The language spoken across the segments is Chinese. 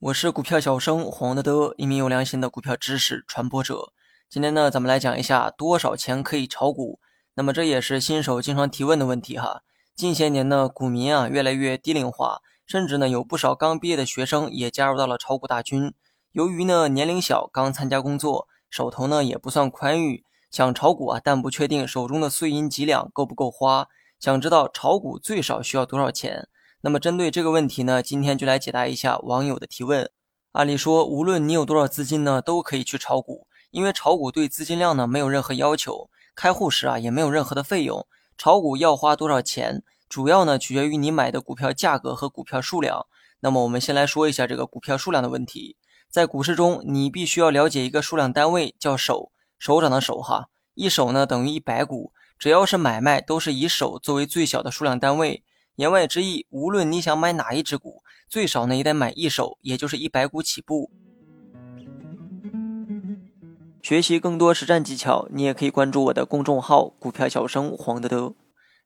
我是股票小生黄德德，一名有良心的股票知识传播者。今天呢，咱们来讲一下多少钱可以炒股。那么这也是新手经常提问的问题哈。近些年呢，股民啊越来越低龄化，甚至呢有不少刚毕业的学生也加入到了炒股大军。由于呢年龄小，刚参加工作，手头呢也不算宽裕，想炒股啊，但不确定手中的碎银几两够不够花。想知道炒股最少需要多少钱？那么针对这个问题呢，今天就来解答一下网友的提问。按理说，无论你有多少资金呢，都可以去炒股，因为炒股对资金量呢没有任何要求。开户时啊，也没有任何的费用。炒股要花多少钱，主要呢取决于你买的股票价格和股票数量。那么我们先来说一下这个股票数量的问题。在股市中，你必须要了解一个数量单位，叫手，手掌的手哈。一手呢等于一百股，只要是买卖都是以手作为最小的数量单位。言外之意，无论你想买哪一只股，最少呢也得买一手，也就是一百股起步。学习更多实战技巧，你也可以关注我的公众号“股票小生黄德德”。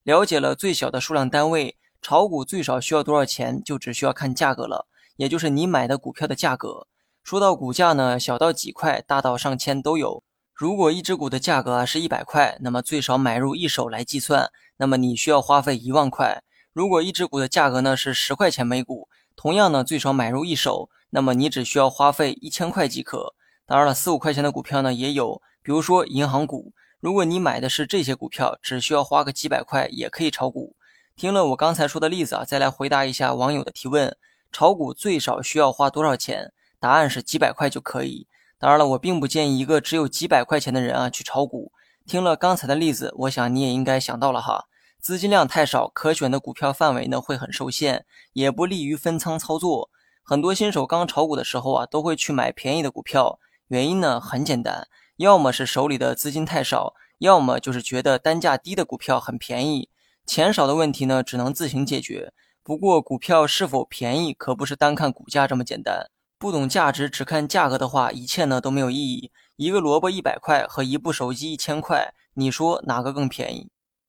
了解了最小的数量单位，炒股最少需要多少钱，就只需要看价格了，也就是你买的股票的价格。说到股价呢，小到几块，大到上千都有。如果一只股的价格啊是一百块，那么最少买入一手来计算，那么你需要花费一万块。如果一只股的价格呢是十块钱每股，同样呢最少买入一手，那么你只需要花费一千块即可。当然了，四五块钱的股票呢也有，比如说银行股。如果你买的是这些股票，只需要花个几百块也可以炒股。听了我刚才说的例子啊，再来回答一下网友的提问：炒股最少需要花多少钱？答案是几百块就可以。当然了，我并不建议一个只有几百块钱的人啊去炒股。听了刚才的例子，我想你也应该想到了哈，资金量太少，可选的股票范围呢会很受限，也不利于分仓操作。很多新手刚炒股的时候啊，都会去买便宜的股票。原因呢很简单，要么是手里的资金太少，要么就是觉得单价低的股票很便宜。钱少的问题呢，只能自行解决。不过股票是否便宜，可不是单看股价这么简单。不懂价值，只看价格的话，一切呢都没有意义。一个萝卜一百块和一部手机一千块，你说哪个更便宜？